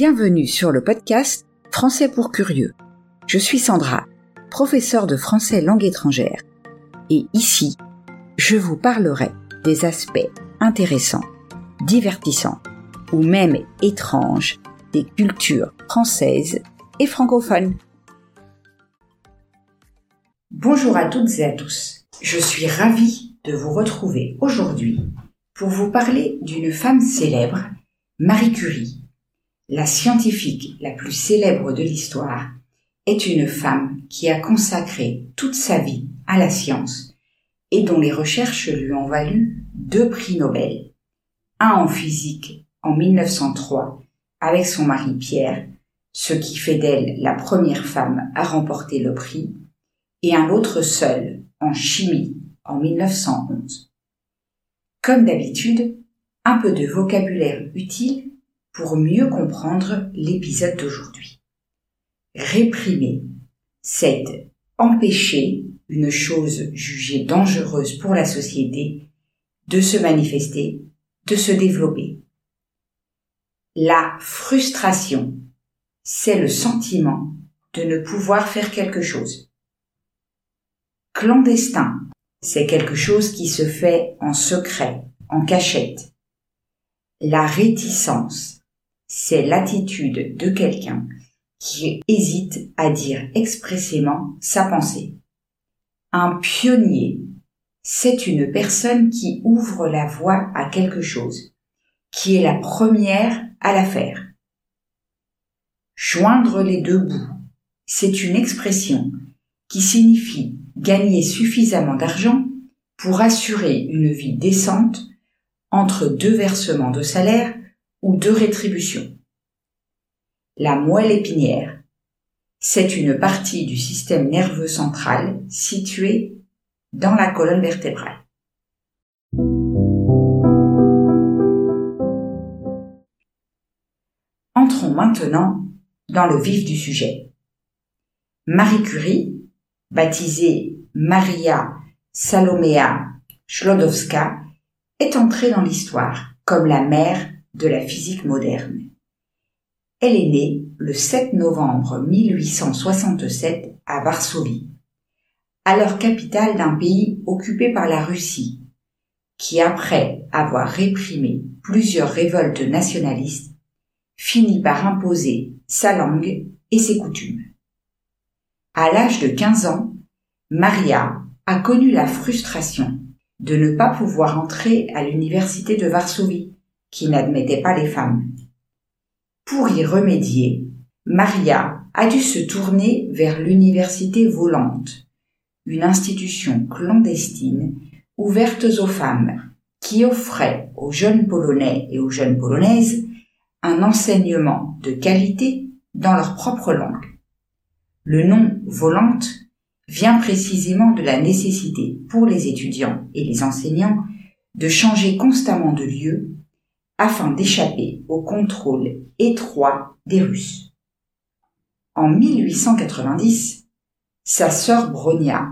Bienvenue sur le podcast Français pour curieux. Je suis Sandra, professeure de français langue étrangère. Et ici, je vous parlerai des aspects intéressants, divertissants ou même étranges des cultures françaises et francophones. Bonjour à toutes et à tous. Je suis ravie de vous retrouver aujourd'hui pour vous parler d'une femme célèbre, Marie Curie, la scientifique la plus célèbre de l'histoire, est une femme qui a consacré toute sa vie à la science et dont les recherches lui ont valu deux prix Nobel, un en physique en 1903 avec son mari Pierre, ce qui fait d'elle la première femme à remporter le prix, et un autre seul en chimie en 1911. Comme d'habitude, un peu de vocabulaire utile pour mieux comprendre l'épisode d'aujourd'hui. Réprimer, c'est empêcher une chose jugée dangereuse pour la société de se manifester, de se développer. La frustration, c'est le sentiment de ne pouvoir faire quelque chose. Clandestin, c'est quelque chose qui se fait en secret, en cachette. La réticence, c'est l'attitude de quelqu'un qui hésite à dire expressément sa pensée. Un pionnier, c'est une personne qui ouvre la voie à quelque chose, qui est la première à la faire. Joindre les deux bouts, c'est une expression qui signifie gagner suffisamment d'argent pour assurer une vie décente entre deux versements de salaire ou de rétribution. La moelle épinière, c'est une partie du système nerveux central située dans la colonne vertébrale. Entrons maintenant dans le vif du sujet. Marie Curie, baptisée Maria Salomea Sklodowska, est entrée dans l'histoire comme la mère de la physique moderne. Elle est née le 7 novembre 1867 à Varsovie, alors capitale d'un pays occupé par la Russie, qui après avoir réprimé plusieurs révoltes nationalistes, finit par imposer sa langue et ses coutumes. À l'âge de 15 ans, Maria a connu la frustration de ne pas pouvoir entrer à l'université de Varsovie qui n'admettait pas les femmes. Pour y remédier, Maria a dû se tourner vers l'université volante, une institution clandestine ouverte aux femmes qui offrait aux jeunes Polonais et aux jeunes Polonaises un enseignement de qualité dans leur propre langue. Le nom volante vient précisément de la nécessité pour les étudiants et les enseignants de changer constamment de lieu afin d'échapper au contrôle étroit des Russes. En 1890, sa sœur Bronia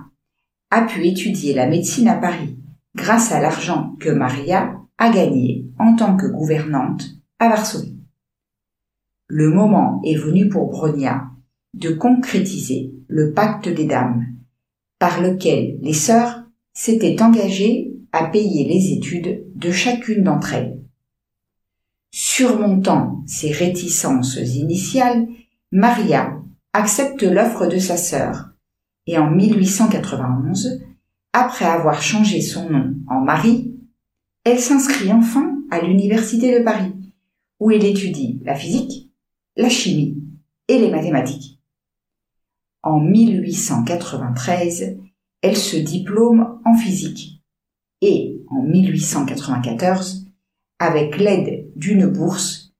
a pu étudier la médecine à Paris grâce à l'argent que Maria a gagné en tant que gouvernante à Varsovie. Le moment est venu pour Bronia de concrétiser le pacte des dames, par lequel les sœurs s'étaient engagées à payer les études de chacune d'entre elles. Surmontant ses réticences initiales, Maria accepte l'offre de sa sœur et en 1891, après avoir changé son nom en Marie, elle s'inscrit enfin à l'Université de Paris, où elle étudie la physique, la chimie et les mathématiques. En 1893, elle se diplôme en physique et en 1894, avec l'aide d'une bourse,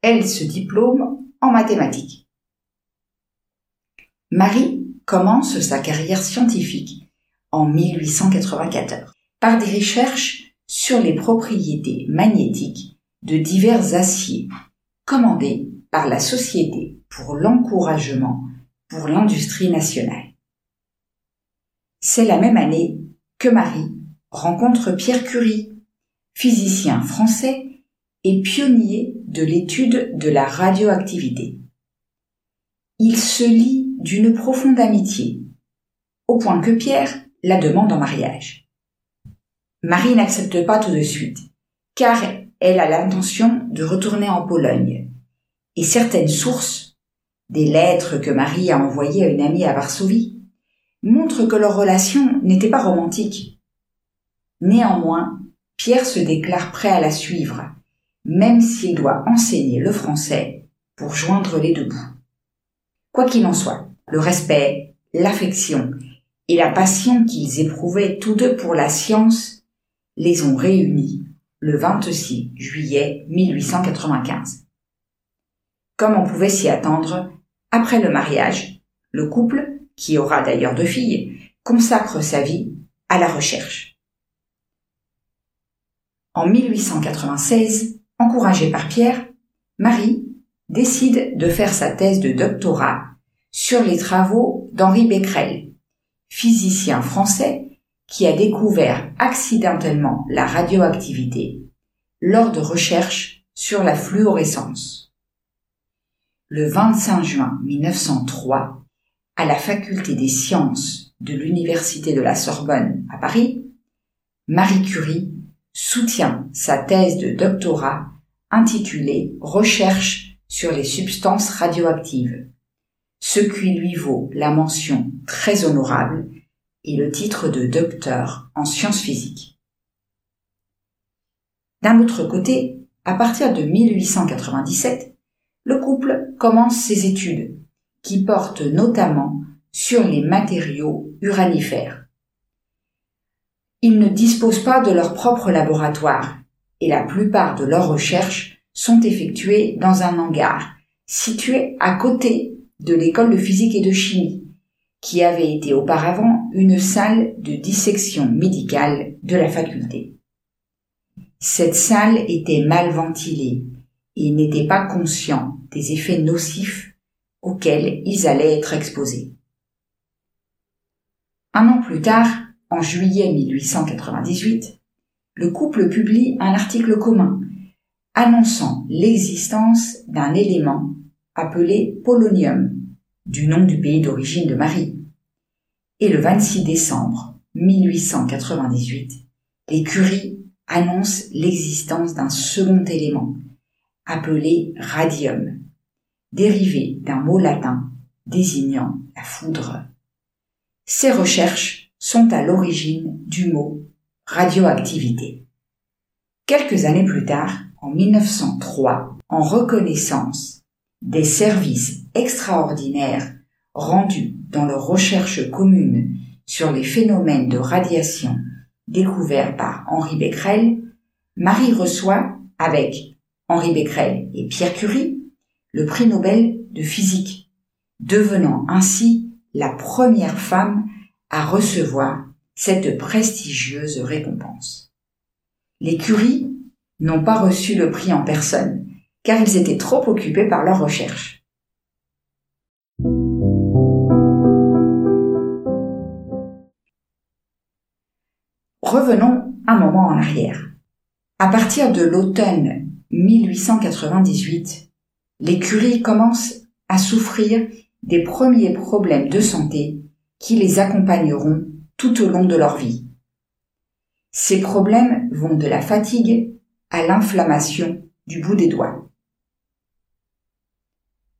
elle se diplôme en mathématiques. Marie commence sa carrière scientifique en 1894 par des recherches sur les propriétés magnétiques de divers aciers commandés par la Société pour l'encouragement pour l'industrie nationale. C'est la même année que Marie rencontre Pierre Curie, physicien français et pionnier de l'étude de la radioactivité. Il se lie d'une profonde amitié, au point que Pierre la demande en mariage. Marie n'accepte pas tout de suite, car elle a l'intention de retourner en Pologne, et certaines sources, des lettres que Marie a envoyées à une amie à Varsovie, montrent que leur relation n'était pas romantique. Néanmoins, Pierre se déclare prêt à la suivre, même s'il doit enseigner le français pour joindre les deux bouts. Quoi qu'il en soit, le respect, l'affection et la passion qu'ils éprouvaient tous deux pour la science les ont réunis le 26 juillet 1895. Comme on pouvait s'y attendre, après le mariage, le couple, qui aura d'ailleurs deux filles, consacre sa vie à la recherche. En 1896, encouragée par Pierre, Marie décide de faire sa thèse de doctorat sur les travaux d'Henri Becquerel, physicien français qui a découvert accidentellement la radioactivité lors de recherches sur la fluorescence. Le 25 juin 1903, à la faculté des sciences de l'Université de la Sorbonne à Paris, Marie Curie soutient sa thèse de doctorat intitulée Recherche sur les substances radioactives, ce qui lui vaut la mention très honorable et le titre de docteur en sciences physiques. D'un autre côté, à partir de 1897, le couple commence ses études, qui portent notamment sur les matériaux uranifères. Ils ne disposent pas de leur propre laboratoire et la plupart de leurs recherches sont effectuées dans un hangar situé à côté de l'école de physique et de chimie, qui avait été auparavant une salle de dissection médicale de la faculté. Cette salle était mal ventilée et n'était pas conscient des effets nocifs auxquels ils allaient être exposés. Un an plus tard, en juillet 1898, le couple publie un article commun annonçant l'existence d'un élément appelé polonium, du nom du pays d'origine de Marie. Et le 26 décembre 1898, les Curie annoncent l'existence d'un second élément, appelé radium, dérivé d'un mot latin désignant la foudre. Ces recherches sont à l'origine du mot radioactivité. Quelques années plus tard, en 1903, en reconnaissance des services extraordinaires rendus dans leur recherche commune sur les phénomènes de radiation découverts par Henri Becquerel, Marie reçoit, avec Henri Becquerel et Pierre Curie, le prix Nobel de physique, devenant ainsi la première femme à recevoir cette prestigieuse récompense. Les Curie n'ont pas reçu le prix en personne, car ils étaient trop occupés par leurs recherches. Revenons un moment en arrière. À partir de l'automne 1898, les Curie commencent à souffrir des premiers problèmes de santé qui les accompagneront tout au long de leur vie. Ces problèmes vont de la fatigue à l'inflammation du bout des doigts.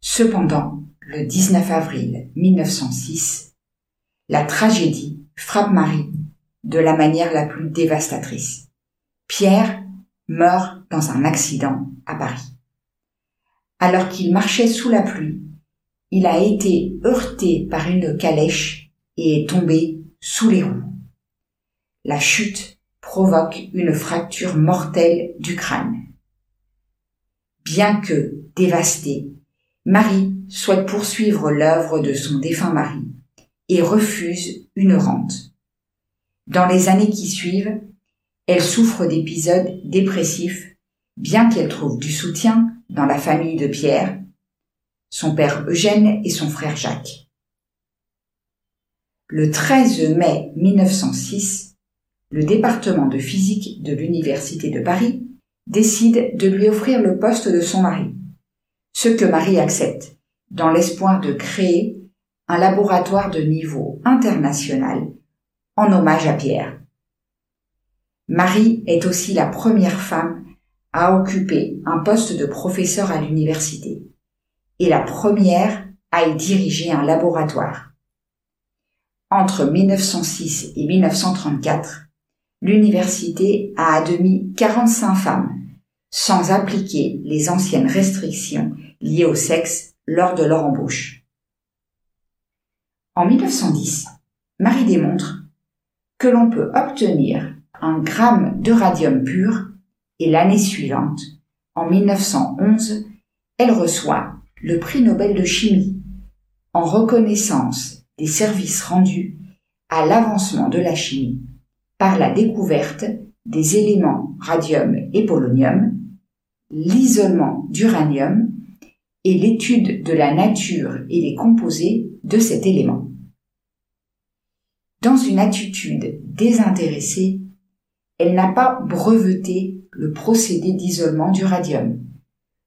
Cependant, le 19 avril 1906, la tragédie frappe Marie de la manière la plus dévastatrice. Pierre meurt dans un accident à Paris. Alors qu'il marchait sous la pluie, il a été heurté par une calèche et est tombé sous les roues. La chute provoque une fracture mortelle du crâne. Bien que dévastée, Marie souhaite poursuivre l'œuvre de son défunt mari et refuse une rente. Dans les années qui suivent, elle souffre d'épisodes dépressifs, bien qu'elle trouve du soutien dans la famille de Pierre, son père Eugène et son frère Jacques. Le 13 mai 1906, le département de physique de l'Université de Paris décide de lui offrir le poste de son mari, ce que Marie accepte, dans l'espoir de créer un laboratoire de niveau international en hommage à Pierre. Marie est aussi la première femme à occuper un poste de professeur à l'université et la première à y diriger un laboratoire. Entre 1906 et 1934, l'université a admis 45 femmes, sans appliquer les anciennes restrictions liées au sexe lors de leur embauche. En 1910, Marie démontre que l'on peut obtenir un gramme de radium pur et l'année suivante, en 1911, elle reçoit le prix Nobel de chimie en reconnaissance des services rendus à l'avancement de la chimie par la découverte des éléments radium et polonium, l'isolement d'uranium et l'étude de la nature et des composés de cet élément. Dans une attitude désintéressée, elle n'a pas breveté le procédé d'isolement du radium,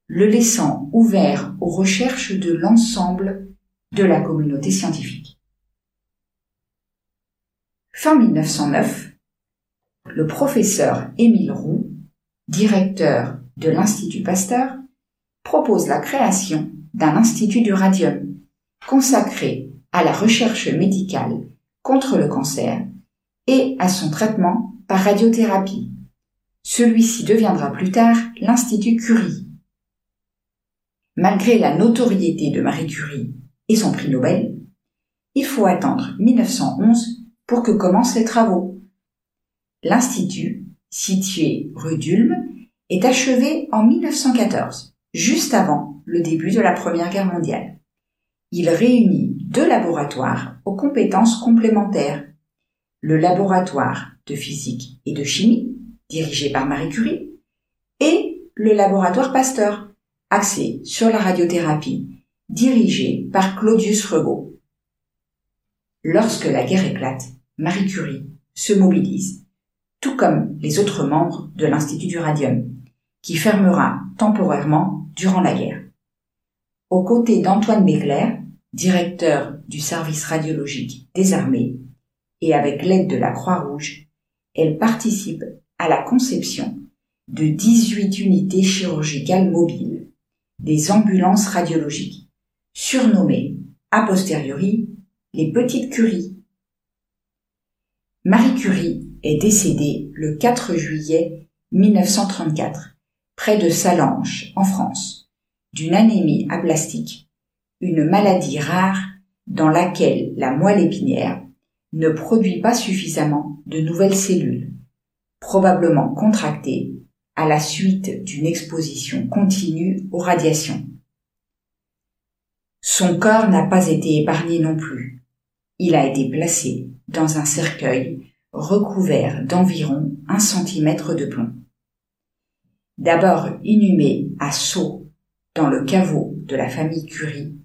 le laissant ouvert aux recherches de l'ensemble de la communauté scientifique. Fin 1909, le professeur Émile Roux, directeur de l'Institut Pasteur, propose la création d'un institut du radium consacré à la recherche médicale contre le cancer et à son traitement par radiothérapie. Celui-ci deviendra plus tard l'Institut Curie. Malgré la notoriété de Marie Curie et son prix Nobel, il faut attendre 1911 pour que commencent les travaux. L'Institut, situé rue d'Ulm, est achevé en 1914, juste avant le début de la Première Guerre mondiale. Il réunit deux laboratoires aux compétences complémentaires. Le laboratoire de physique et de chimie, dirigé par Marie Curie, et le laboratoire Pasteur, axé sur la radiothérapie, dirigé par Claudius Regaud. Lorsque la guerre éclate, Marie Curie se mobilise, tout comme les autres membres de l'Institut du Radium, qui fermera temporairement durant la guerre. Aux côtés d'Antoine Begler, directeur du service radiologique des armées, et avec l'aide de la Croix-Rouge, elle participe à la conception de 18 unités chirurgicales mobiles, des ambulances radiologiques, surnommées a posteriori les petites curies. Marie Curie est décédée le 4 juillet 1934, près de Salanches, en France, d'une anémie aplastique, une maladie rare dans laquelle la moelle épinière ne produit pas suffisamment de nouvelles cellules, probablement contractées à la suite d'une exposition continue aux radiations. Son corps n'a pas été épargné non plus. Il a été placé dans un cercueil recouvert d'environ un centimètre de plomb. D'abord inhumé à Sceaux, dans le caveau de la famille Curie,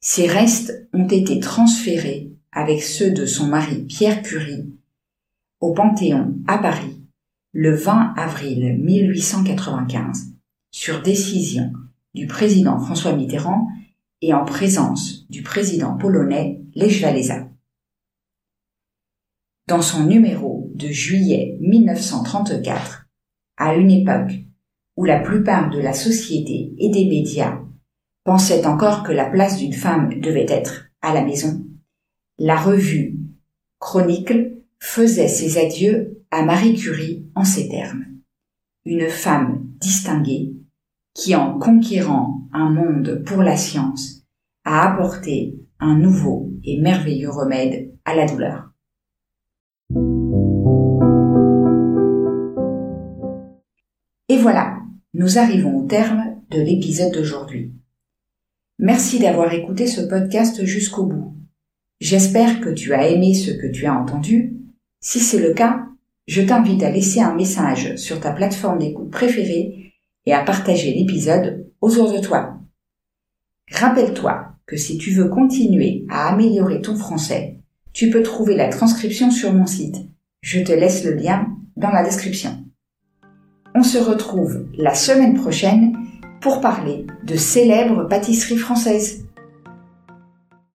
ses restes ont été transférés avec ceux de son mari Pierre Curie au Panthéon à Paris le 20 avril 1895 sur décision du président François Mitterrand et en présence du président polonais Lech. Dans son numéro de juillet 1934, à une époque où la plupart de la société et des médias pensaient encore que la place d'une femme devait être à la maison, la revue Chronicle faisait ses adieux à Marie Curie en ces termes. Une femme distinguée qui, en conquérant un monde pour la science, a apporté un nouveau et merveilleux remède à la douleur. Et voilà, nous arrivons au terme de l'épisode d'aujourd'hui. Merci d'avoir écouté ce podcast jusqu'au bout. J'espère que tu as aimé ce que tu as entendu. Si c'est le cas, je t'invite à laisser un message sur ta plateforme d'écoute préférée et à partager l'épisode autour de toi. Rappelle-toi que si tu veux continuer à améliorer ton français, tu peux trouver la transcription sur mon site. Je te laisse le lien dans la description. On se retrouve la semaine prochaine pour parler de célèbres pâtisseries françaises.